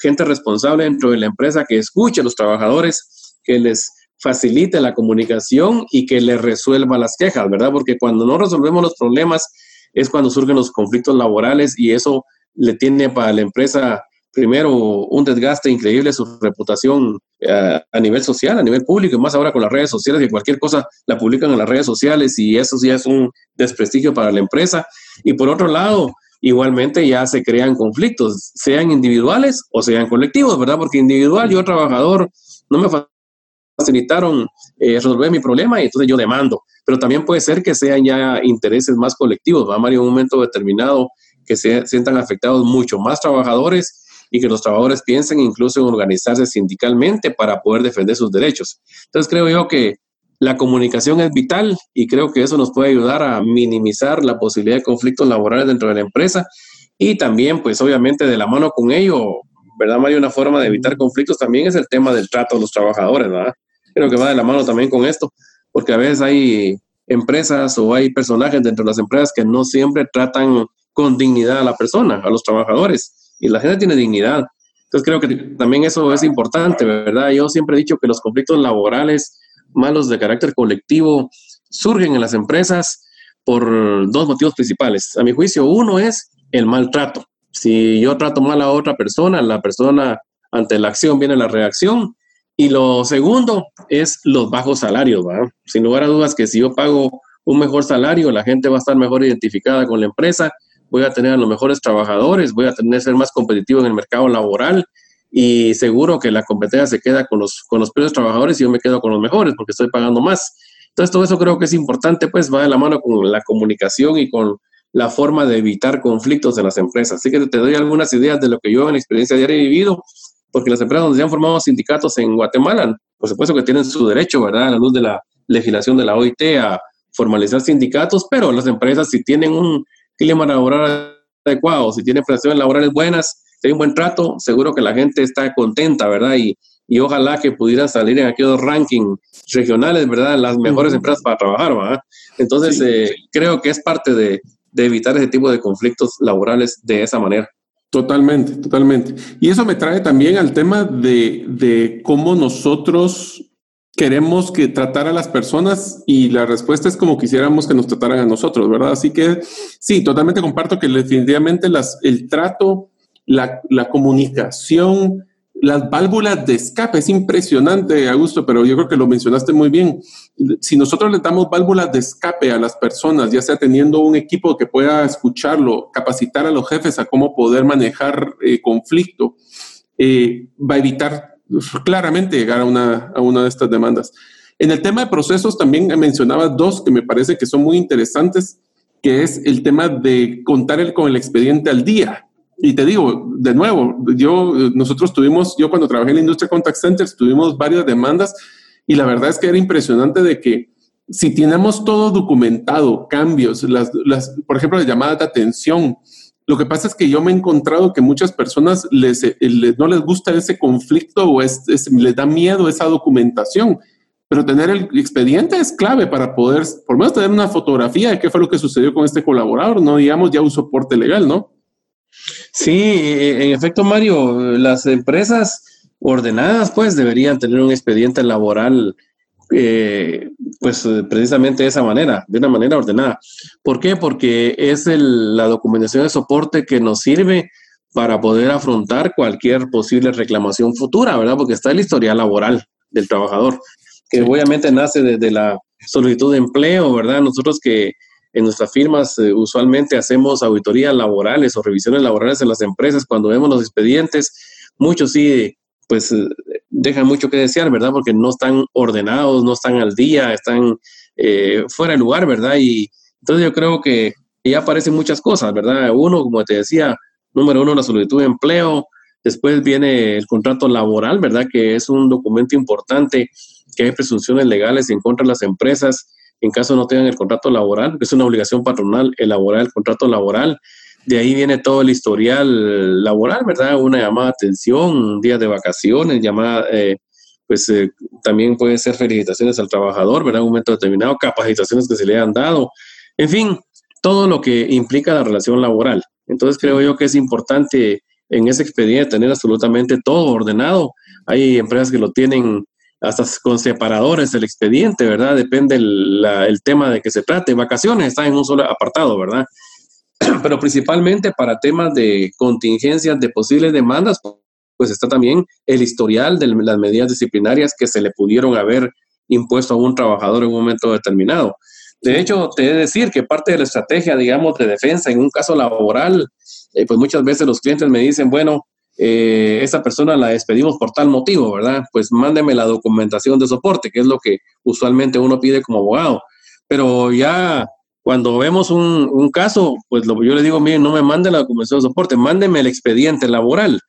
gente responsable dentro de la empresa que escuche a los trabajadores, que les facilite la comunicación y que le resuelva las quejas, ¿verdad? Porque cuando no resolvemos los problemas es cuando surgen los conflictos laborales y eso le tiene para la empresa primero un desgaste increíble su reputación eh, a nivel social, a nivel público, y más ahora con las redes sociales, que cualquier cosa la publican en las redes sociales y eso ya es un desprestigio para la empresa. Y por otro lado, igualmente ya se crean conflictos, sean individuales o sean colectivos, ¿verdad? Porque individual, yo trabajador, no me facilitaron eh, resolver mi problema y entonces yo demando. Pero también puede ser que sean ya intereses más colectivos, va Mario, en un momento determinado que se sientan afectados mucho más trabajadores y que los trabajadores piensen incluso en organizarse sindicalmente para poder defender sus derechos. Entonces creo yo que la comunicación es vital y creo que eso nos puede ayudar a minimizar la posibilidad de conflictos laborales dentro de la empresa y también pues obviamente de la mano con ello, ¿verdad Mario? Una forma de evitar conflictos también es el tema del trato de los trabajadores, ¿verdad? creo que va de la mano también con esto, porque a veces hay empresas o hay personajes dentro de las empresas que no siempre tratan con dignidad a la persona, a los trabajadores. Y la gente tiene dignidad. Entonces creo que también eso es importante, ¿verdad? Yo siempre he dicho que los conflictos laborales malos de carácter colectivo surgen en las empresas por dos motivos principales. A mi juicio, uno es el maltrato. Si yo trato mal a otra persona, la persona ante la acción viene la reacción. Y lo segundo es los bajos salarios. Sin lugar a dudas que si yo pago un mejor salario, la gente va a estar mejor identificada con la empresa, voy a tener a los mejores trabajadores, voy a tener ser más competitivo en el mercado laboral y seguro que la competencia se queda con los, con los peores trabajadores y yo me quedo con los mejores porque estoy pagando más. Entonces, todo eso creo que es importante, pues va de la mano con la comunicación y con la forma de evitar conflictos en las empresas. Así que te doy algunas ideas de lo que yo en la experiencia diaria he vivido, porque las empresas donde se han formado sindicatos en Guatemala, por supuesto que tienen su derecho, ¿verdad?, a la luz de la legislación de la OIT a formalizar sindicatos, pero las empresas si tienen un clima laboral adecuado, si tienen prestaciones laborales buenas, si hay un buen trato, seguro que la gente está contenta, ¿verdad? Y, y ojalá que pudieran salir en aquellos rankings regionales, ¿verdad? Las mejores empresas para trabajar, ¿verdad? Entonces, eh, creo que es parte de, de evitar ese tipo de conflictos laborales de esa manera. Totalmente, totalmente. Y eso me trae también al tema de, de, cómo nosotros queremos que tratar a las personas y la respuesta es como quisiéramos que nos trataran a nosotros, ¿verdad? Así que sí, totalmente comparto que definitivamente las, el trato, la, comunicación, las válvulas de escape, es impresionante, Augusto, pero yo creo que lo mencionaste muy bien. Si nosotros le damos válvulas de escape a las personas, ya sea teniendo un equipo que pueda escucharlo, capacitar a los jefes a cómo poder manejar eh, conflicto, eh, va a evitar claramente llegar a una, de estas demandas. En el tema de procesos también mencionaba dos que me parece que son muy interesantes, que es el tema de contar con el expediente al día. Y te digo, de nuevo, yo, nosotros tuvimos, yo cuando trabajé en la industria contact centers, tuvimos varias demandas y la verdad es que era impresionante de que si tenemos todo documentado, cambios, las, las, por ejemplo, las llamadas de atención, lo que pasa es que yo me he encontrado que muchas personas les, les no les gusta ese conflicto o es, les da miedo esa documentación. Pero tener el expediente es clave para poder, por lo menos, tener una fotografía de qué fue lo que sucedió con este colaborador, no digamos ya un soporte legal, ¿no? Sí, en efecto, Mario, las empresas ordenadas, pues, deberían tener un expediente laboral eh, pues precisamente de esa manera, de una manera ordenada. ¿Por qué? Porque es la documentación de soporte que nos sirve para poder afrontar cualquier posible reclamación futura, ¿verdad? Porque está el historial laboral del trabajador, que obviamente nace desde la solicitud de empleo, ¿verdad? Nosotros que en nuestras firmas eh, usualmente hacemos auditorías laborales o revisiones laborales en las empresas cuando vemos los expedientes, muchos sí pues eh, dejan mucho que desear, ¿verdad? Porque no están ordenados, no están al día, están eh, fuera de lugar, ¿verdad? Y entonces yo creo que ya aparecen muchas cosas, ¿verdad? Uno, como te decía, número uno, la solicitud de empleo, después viene el contrato laboral, ¿verdad? Que es un documento importante, que hay presunciones legales en contra de las empresas en caso no tengan el contrato laboral, que es una obligación patronal elaborar el contrato laboral. De ahí viene todo el historial laboral, ¿verdad? Una llamada de atención, un día de vacaciones, llamada, eh, pues eh, también puede ser felicitaciones al trabajador, ¿verdad? Un momento determinado, capacitaciones que se le han dado, en fin, todo lo que implica la relación laboral. Entonces creo yo que es importante en ese expediente tener absolutamente todo ordenado. Hay empresas que lo tienen hasta con separadores del expediente, ¿verdad? Depende el, el tema de que se trate. Vacaciones está en un solo apartado, ¿verdad? pero principalmente para temas de contingencias de posibles demandas, pues está también el historial de las medidas disciplinarias que se le pudieron haber impuesto a un trabajador en un momento determinado. De hecho, te he de decir que parte de la estrategia, digamos, de defensa en un caso laboral, eh, pues muchas veces los clientes me dicen, bueno, eh, esa persona la despedimos por tal motivo, ¿verdad? Pues mándeme la documentación de soporte, que es lo que usualmente uno pide como abogado. Pero ya cuando vemos un, caso, pues yo le digo, miren, no me mande la documentación de soporte, mándeme el expediente laboral,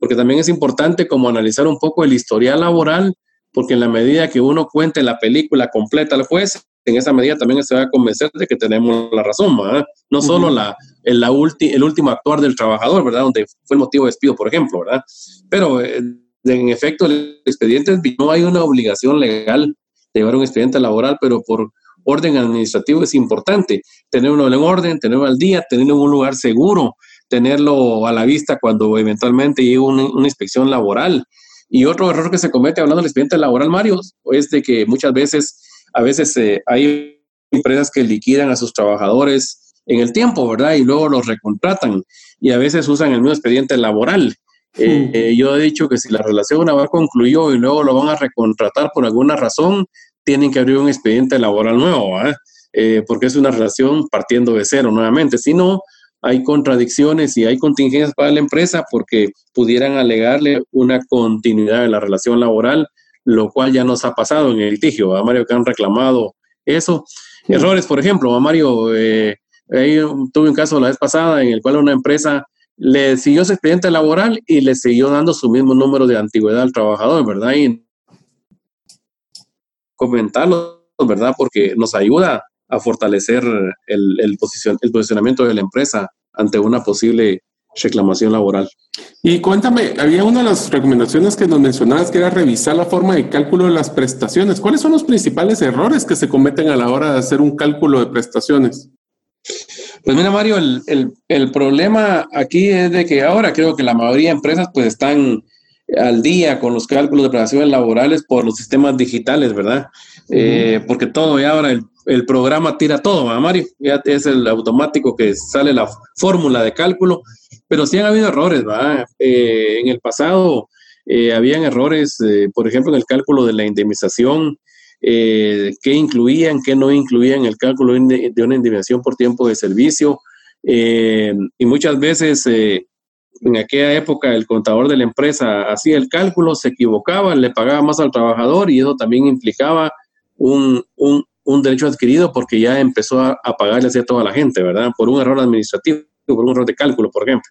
porque también es importante como analizar un poco el historial laboral, porque en la medida que uno cuente la película completa al juez, en esa medida también se va a convencer de que tenemos la razón, ¿verdad? No solo la, el, la el último actuar del trabajador, ¿verdad? Donde fue el motivo de despido, por ejemplo, ¿verdad? Pero eh, en efecto, el expediente no hay una obligación legal de llevar un expediente laboral, pero por orden administrativo es importante. Tenerlo en orden, tenerlo al día, tenerlo en un lugar seguro, tenerlo a la vista cuando eventualmente llegue una, inspección laboral. Y otro error que se comete hablando del expediente laboral, Mario, es de que muchas veces, a veces eh, hay empresas que liquidan a sus trabajadores en el tiempo, ¿verdad? Y luego los recontratan y a veces usan el mismo expediente laboral. Eh, eh, yo he dicho que si la relación una vez concluyó y luego lo van a recontratar por alguna razón, tienen que abrir un expediente laboral nuevo, eh, porque es una relación partiendo de cero nuevamente. Si no, hay contradicciones y hay contingencias para la empresa porque pudieran alegarle una continuidad de la relación laboral, lo cual ya nos ha pasado en el litigio, a Mario, que han reclamado eso. Errores, por ejemplo, a Mario, eh, tuve un caso la vez pasada en el cual una empresa le siguió su expediente laboral y le siguió dando su mismo número de antigüedad al trabajador, ¿verdad? Y comentarlo, ¿verdad? Porque nos ayuda a fortalecer el, el, el posicionamiento de la empresa ante una posible reclamación laboral. Y cuéntame, había una de las recomendaciones que nos mencionabas que era revisar la forma de cálculo de las prestaciones. ¿Cuáles son los principales errores que se cometen a la hora de hacer un cálculo de prestaciones? Pues mira, Mario, el, el, el problema aquí es de que ahora creo que la mayoría de empresas pues están al día con los cálculos de prestaciones laborales por los sistemas digitales, ¿verdad? Eh, porque todo, y ahora el, el, programa tira todo, ¿verdad, Mario? Ya es el automático que sale la fórmula de cálculo, pero sí han habido errores, ¿verdad? Eh, en el pasado eh, habían errores, por ejemplo, en el cálculo de la indemnización, qué incluían, qué no incluían el cálculo de una indemnización por tiempo de servicio, y muchas veces en aquella época el contador de la empresa hacía el cálculo, se equivocaba, le pagaba más al trabajador y eso también implicaba un, derecho adquirido porque ya empezó a, pagarle a toda la gente, ¿verdad? Por un error administrativo, por un error de cálculo, por ejemplo.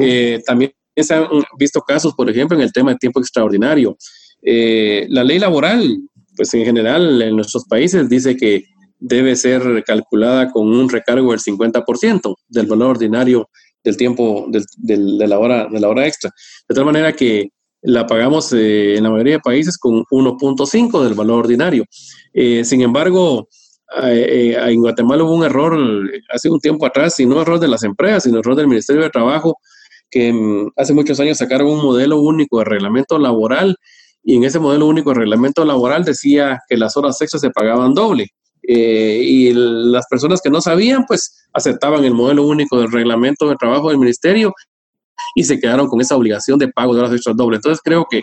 Eh, también se han visto casos, por ejemplo, en el tema de tiempo extraordinario. Eh, la ley laboral, pues en general en nuestros países dice que debe ser calculada con un recargo del 50% del valor ordinario del tiempo de, la hora, de la hora extra. De tal manera que la pagamos eh, en la mayoría de países con 1.5 del valor ordinario. Eh, sin embargo, eh, en Guatemala hubo un error hace un tiempo atrás, y no error de las empresas, sino error del Ministerio de Trabajo, que mm, hace muchos años sacaron un modelo único de reglamento laboral y en ese modelo único de reglamento laboral decía que las horas extras se pagaban doble. Eh, y las personas que no sabían, pues aceptaban el modelo único del reglamento de trabajo del ministerio y se quedaron con esa obligación de pago de horas extras doble. Entonces creo que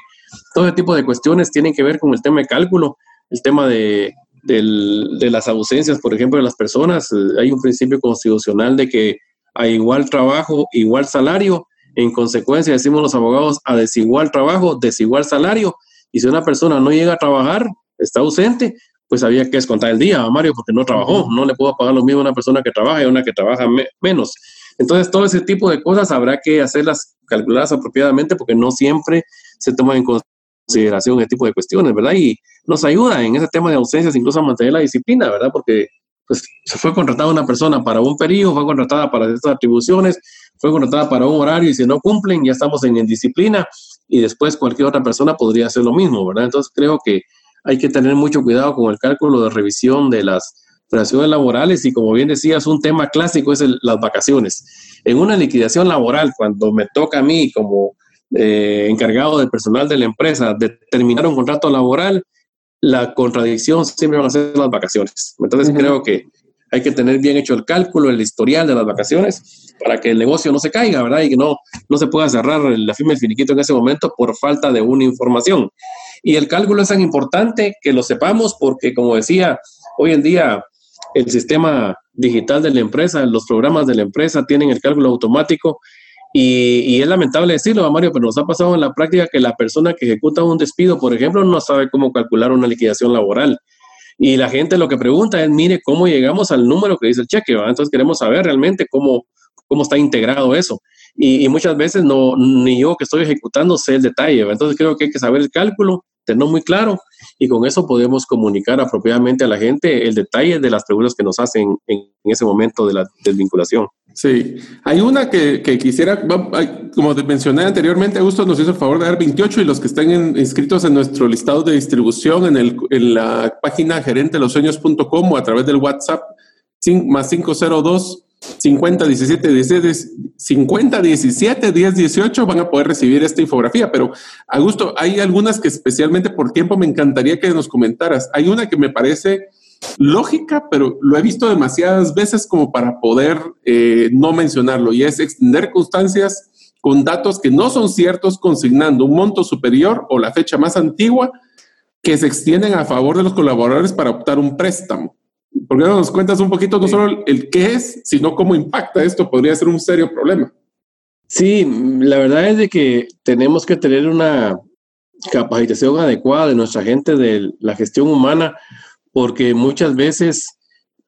todo ese tipo de cuestiones tienen que ver con el tema de cálculo, el tema de, de las ausencias, por ejemplo, de las personas. Hay un principio constitucional de que a igual trabajo, igual salario. En consecuencia, decimos los abogados, a desigual trabajo, desigual salario. Y si una persona no llega a trabajar, está ausente, pues había que descontar el día a Mario porque no trabajó. No le puedo pagar lo mismo a una persona que trabaja y a una que trabaja menos. Entonces, todo ese tipo de cosas habrá que hacerlas calculadas apropiadamente porque no siempre se toma en consideración ese tipo de cuestiones, ¿verdad? Y nos ayuda en ese tema de ausencias incluso a mantener la disciplina, ¿verdad? Porque pues, se fue contratada una persona para un periodo, fue contratada para estas atribuciones, fue contratada para un horario y si no cumplen ya estamos en indisciplina y después cualquier otra persona podría hacer lo mismo, ¿verdad? Entonces creo que hay que tener mucho cuidado con el cálculo de revisión de las relaciones laborales y como bien decías, un tema clásico es las vacaciones. En una liquidación laboral, cuando me toca a mí como eh, encargado de personal de la empresa determinar un contrato laboral, la contradicción siempre van a ser las vacaciones. Entonces creo que hay que tener bien hecho el cálculo, el historial de las vacaciones para que el negocio no se caiga, ¿verdad? Y que no, no se pueda cerrar la firma del finiquito en ese momento por falta de una información. Y el cálculo es tan importante que lo sepamos porque, como decía, hoy en día el sistema digital de la empresa, los programas de la empresa tienen el cálculo automático y, es lamentable decirlo, Mario, pero nos ha pasado en la práctica que la persona que ejecuta un despido, por ejemplo, no sabe cómo calcular una liquidación laboral. Y la gente lo que pregunta es, mire, ¿cómo llegamos al número que dice el cheque? Entonces queremos saber realmente cómo, cómo está integrado eso. Y, muchas veces no, ni yo que estoy ejecutando sé el detalle. Entonces creo que hay que saber el cálculo tenerlo muy claro y con eso podemos comunicar apropiadamente a la gente el detalle de las preguntas que nos hacen en, ese momento de la desvinculación. Sí, hay una que, quisiera, como mencioné anteriormente, Augusto nos hizo el favor de dar 28 y los que estén inscritos en nuestro listado de distribución en, el, la página gerentelosueños.com o a través del WhatsApp más 502 50 17 17 50 17 10 18 van a poder recibir esta infografía. Pero, Augusto, hay algunas que especialmente por tiempo me encantaría que nos comentaras. Hay una que me parece lógica, pero lo he visto demasiadas veces como para poder eh, no mencionarlo, y es extender constancias con datos que no son ciertos, consignando un monto superior o la fecha más antigua que se extienden a favor de los colaboradores para optar un préstamo. ¿Por qué no nos cuentas un poquito no solo el qué es, sino cómo impacta esto? Podría ser un serio problema. Sí, la verdad es de que tenemos que tener una capacitación adecuada de nuestra gente de la gestión humana porque muchas veces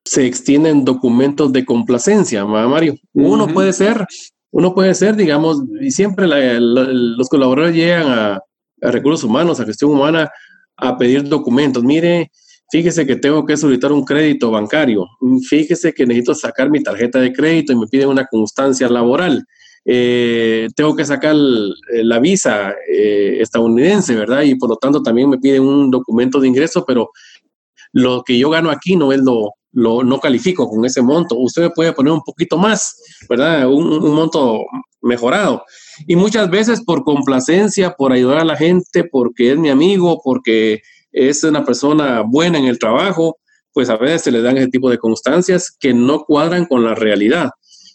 se extienden documentos de complacencia, Mario. Uno puede ser, uno puede ser, digamos, y siempre los colaboradores llegan a, recursos humanos, a gestión humana, a pedir documentos. Mire, fíjese que tengo que solicitar un crédito bancario. Fíjese que necesito sacar mi tarjeta de crédito y me piden una constancia laboral. Eh, tengo que sacar la visa eh, estadounidense, ¿verdad? Y por lo tanto también me piden un documento de ingreso, pero lo que yo gano aquí no es lo, lo no califico con ese monto. Usted me puede poner un poquito más, ¿verdad? Un, monto mejorado. Y muchas veces por complacencia, por ayudar a la gente, porque es mi amigo, porque es una persona buena en el trabajo, pues a veces se le dan ese tipo de constancias que no cuadran con la realidad.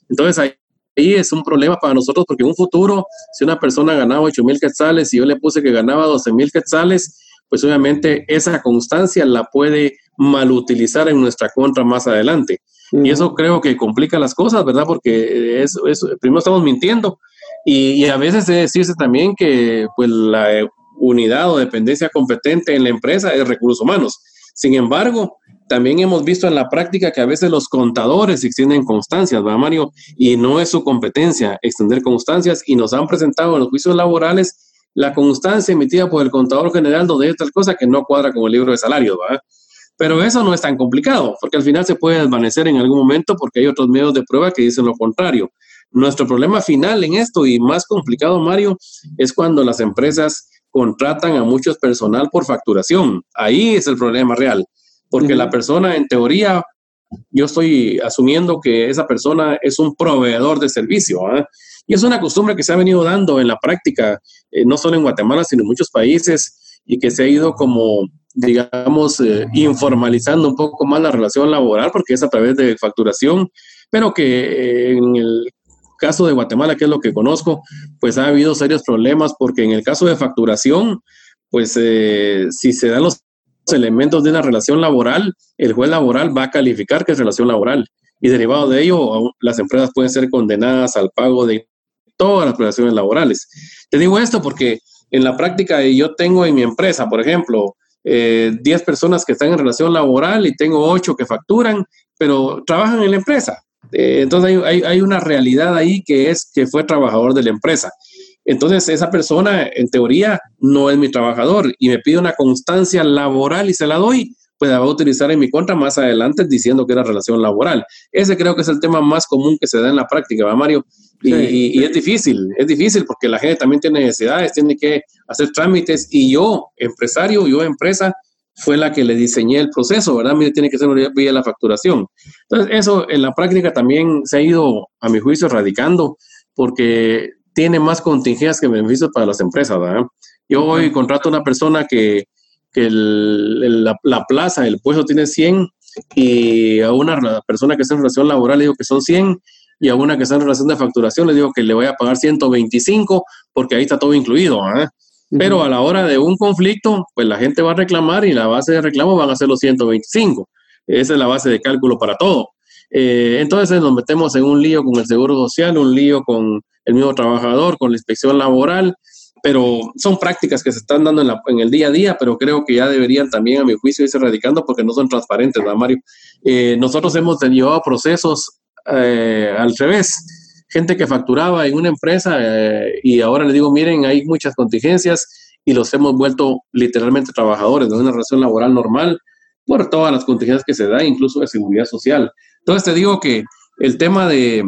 Entonces ahí, es un problema para nosotros porque en un futuro, si una persona ganaba 8 mil quetzales y yo le puse que ganaba 12 mil quetzales, pues obviamente esa constancia la puede malutilizar en nuestra contra más adelante. Y eso creo que complica las cosas, ¿verdad? Porque es, primero estamos mintiendo y, a veces se decirse también que pues la unidad o dependencia competente en la empresa es recursos humanos. Sin embargo, también hemos visto en la práctica que a veces los contadores extienden constancias, ¿verdad, Mario? Y no es su competencia extender constancias y nos han presentado en los juicios laborales la constancia emitida por el contador general donde hay tal cosa que no cuadra con el libro de salario, ¿va? Pero eso no es tan complicado, porque al final se puede desvanecer en algún momento porque hay otros medios de prueba que dicen lo contrario. Nuestro problema final en esto y más complicado, Mario, es cuando las empresas contratan a muchos personal por facturación. Ahí es el problema real, porque la persona en teoría, yo estoy asumiendo que esa persona es un proveedor de servicio. ¿eh? Y es una costumbre que se ha venido dando en la práctica, eh, no solo en Guatemala, sino en muchos países, y que se ha ido como, digamos, eh, informalizando un poco más la relación laboral, porque es a través de facturación, pero que eh, en el caso de Guatemala, que es lo que conozco, pues ha habido serios problemas, porque en el caso de facturación, pues si se dan los elementos de una relación laboral, el juez laboral va a calificar que es relación laboral y derivado de ello, las empresas pueden ser condenadas al pago de todas las prestaciones laborales. Te digo esto porque en la práctica yo tengo en mi empresa, por ejemplo, 10 eh, personas que están en relación laboral y tengo 8 que facturan, pero trabajan en la empresa. Eh, entonces hay, hay, una realidad ahí que es que fue trabajador de la empresa. Entonces esa persona en teoría no es mi trabajador y me pide una constancia laboral y se la doy, pues la va a utilizar en mi contra más adelante diciendo que era relación laboral. Ese creo que es el tema más común que se da en la práctica, ¿va, Mario? Y, es difícil, es difícil porque la gente también tiene necesidades, tiene que hacer trámites y yo, empresario, yo empresa, fue la que le diseñé el proceso, ¿verdad? Mire, tiene que ser vía la facturación. Entonces, eso en la práctica también se ha ido, a mi juicio, radicando porque tiene más contingencias que beneficios para las empresas, ¿verdad? Yo hoy contrato a una persona que que la, plaza, el puesto tiene 100 y a una persona que está en relación laboral le digo que son 100 y a una que está en relación de facturación le digo que le voy a pagar 125 porque ahí está todo incluido. ¿ah? Pero a la hora de un conflicto, pues la gente va a reclamar y la base de reclamo van a ser los 125. Esa es la base de cálculo para todo. Eh, entonces nos metemos en un lío con el Seguro Social, un lío con el mismo trabajador, con la inspección laboral, pero son prácticas que se están dando en, el día a día, pero creo que ya deberían también, a mi juicio, irse erradicando porque no son transparentes, ¿verdad, Mario? Eh, nosotros hemos llevado procesos eh, al revés, gente que facturaba en una empresa eh, y ahora le digo, miren, hay muchas contingencias y los hemos vuelto literalmente trabajadores de una relación laboral normal por todas las contingencias que se da, incluso de seguridad social. Entonces te digo que el tema de,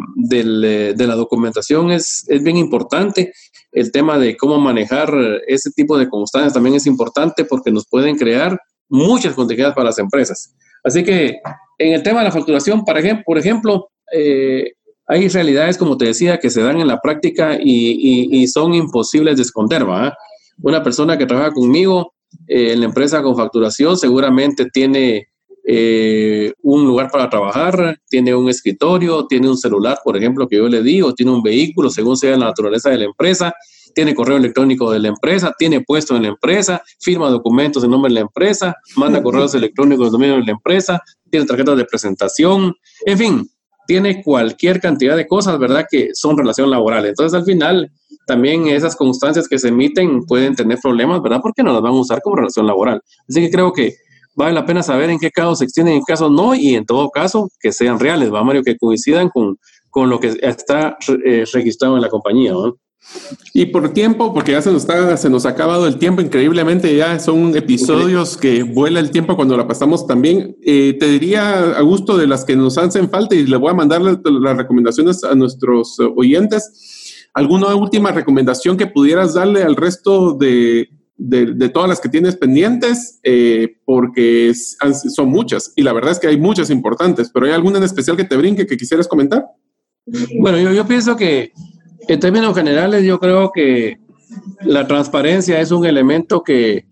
la documentación es, es, bien importante. El tema de cómo manejar ese tipo de constancias también es importante porque nos pueden crear muchas complejidades para las empresas. Así que en el tema de la facturación, por ejemplo eh, hay realidades, como te decía, que se dan en la práctica y, son imposibles de esconder. ¿va? Una persona que trabaja conmigo eh, en la empresa con facturación seguramente tiene eh, un lugar para trabajar, tiene un escritorio, tiene un celular, por ejemplo, que yo le digo, tiene un vehículo, según sea la naturaleza de la empresa, tiene correo electrónico de la empresa, tiene puesto en la empresa, firma documentos en nombre de la empresa, manda correos electrónicos en nombre de la empresa, tiene tarjetas de presentación, en fin, tiene cualquier cantidad de cosas, ¿verdad? Que son relación laboral. Entonces, al final, también esas constancias que se emiten pueden tener problemas, ¿verdad? Porque no las van a usar como relación laboral. Así que creo que vale la pena saber en qué casos se extienden en qué casos no, y en todo caso que sean reales, ¿va, Mario? Que coincidan con, con lo que está eh, registrado en la compañía, ¿no? Y por tiempo, porque ya se nos, está, se nos ha acabado el tiempo increíblemente, ya son episodios que vuela el tiempo cuando la pasamos también. Eh, te diría, a gusto de las que nos hacen falta, y le voy a mandar las, recomendaciones a nuestros oyentes, ¿alguna última recomendación que pudieras darle al resto de, de, todas las que tienes pendientes? Eh, porque son muchas, y la verdad es que hay muchas importantes, pero ¿hay alguna en especial que te brinque que quisieras comentar? Bueno, yo, yo pienso que en términos generales, yo creo que la transparencia es un elemento que,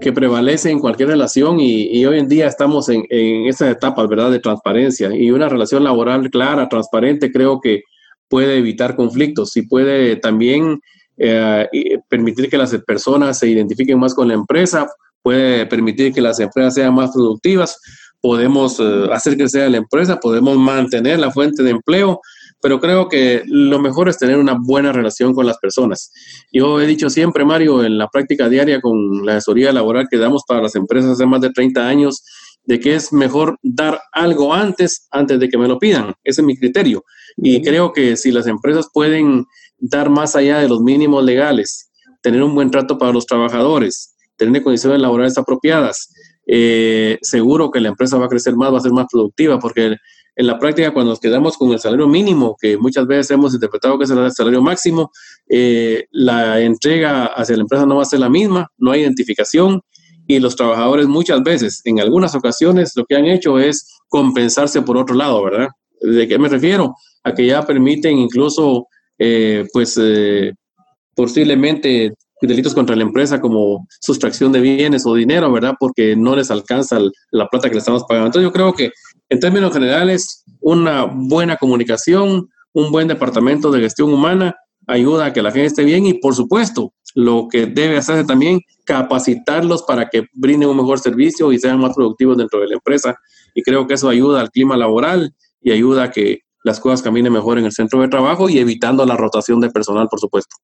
que prevalece en cualquier relación y, hoy en día estamos en, en esas etapas, ¿verdad?, de transparencia. Y una relación laboral clara, transparente, creo que puede evitar conflictos y puede también eh, permitir que las personas se identifiquen más con la empresa, puede permitir que las empresas sean más productivas, podemos eh, hacer que sea la empresa, podemos mantener la fuente de empleo pero creo que lo mejor es tener una buena relación con las personas. Yo he dicho siempre, Mario, en la práctica diaria con la asesoría laboral que damos para las empresas hace más de 30 años, de que es mejor dar algo antes, antes de que me lo pidan. Ese es mi criterio. Y creo que si las empresas pueden dar más allá de los mínimos legales, tener un buen trato para los trabajadores, tener condiciones laborales apropiadas, eh, seguro que la empresa va a crecer más, va a ser más productiva, porque en la práctica, cuando nos quedamos con el salario mínimo, que muchas veces hemos interpretado que es el salario máximo, eh, la entrega hacia la empresa no va a ser la misma, no hay identificación y los trabajadores muchas veces, en algunas ocasiones, lo que han hecho es compensarse por otro lado, ¿verdad? ¿De qué me refiero? A que ya permiten incluso, eh, pues, eh, posiblemente delitos contra la empresa como sustracción de bienes o dinero, ¿verdad? Porque no les alcanza la plata que le estamos pagando. Entonces yo creo que en términos generales, una buena comunicación, un buen departamento de gestión humana ayuda a que la gente esté bien y, por supuesto, lo que debe hacerse también, capacitarlos para que brinden un mejor servicio y sean más productivos dentro de la empresa. Y creo que eso ayuda al clima laboral y ayuda a que las cosas caminen mejor en el centro de trabajo y evitando la rotación de personal, por supuesto.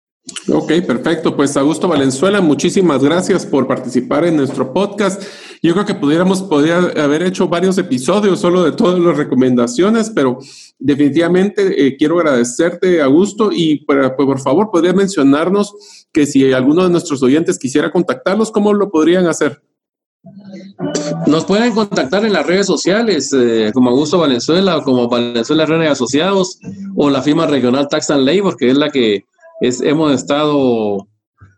Ok, perfecto. Pues Augusto Valenzuela, muchísimas gracias por participar en nuestro podcast. Yo creo que pudiéramos haber hecho varios episodios solo de todas las recomendaciones, pero definitivamente eh, quiero agradecerte, Augusto, y pues, por favor, podría mencionarnos que si alguno de nuestros oyentes quisiera contactarlos, ¿cómo lo podrían hacer? Nos pueden contactar en las redes sociales, eh, como Augusto Valenzuela, como Valenzuela Redes Asociados, o la firma regional Tax and Labor, que es la que hemos estado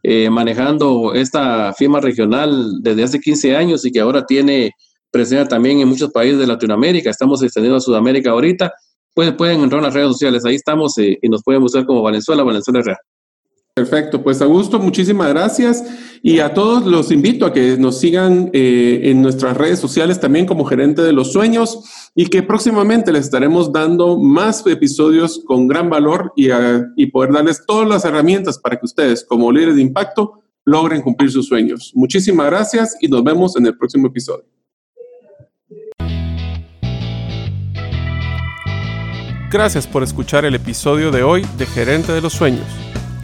eh, manejando esta firma regional desde hace 15 años y que ahora tiene presencia también en muchos países de Latinoamérica. Estamos extendiendo a Sudamérica ahorita. Pues pueden entrar en las redes sociales, ahí estamos eh, y nos pueden buscar como Venezuela, Venezuela Real. Perfecto, pues Augusto, muchísimas gracias y a todos los invito a que nos sigan eh, en nuestras redes sociales también como gerente de los sueños y que próximamente les estaremos dando más episodios con gran valor y, y poder darles todas las herramientas para que ustedes como líderes de impacto logren cumplir sus sueños. Muchísimas gracias y nos vemos en el próximo episodio. Gracias por escuchar el episodio de hoy de Gerente de los Sueños.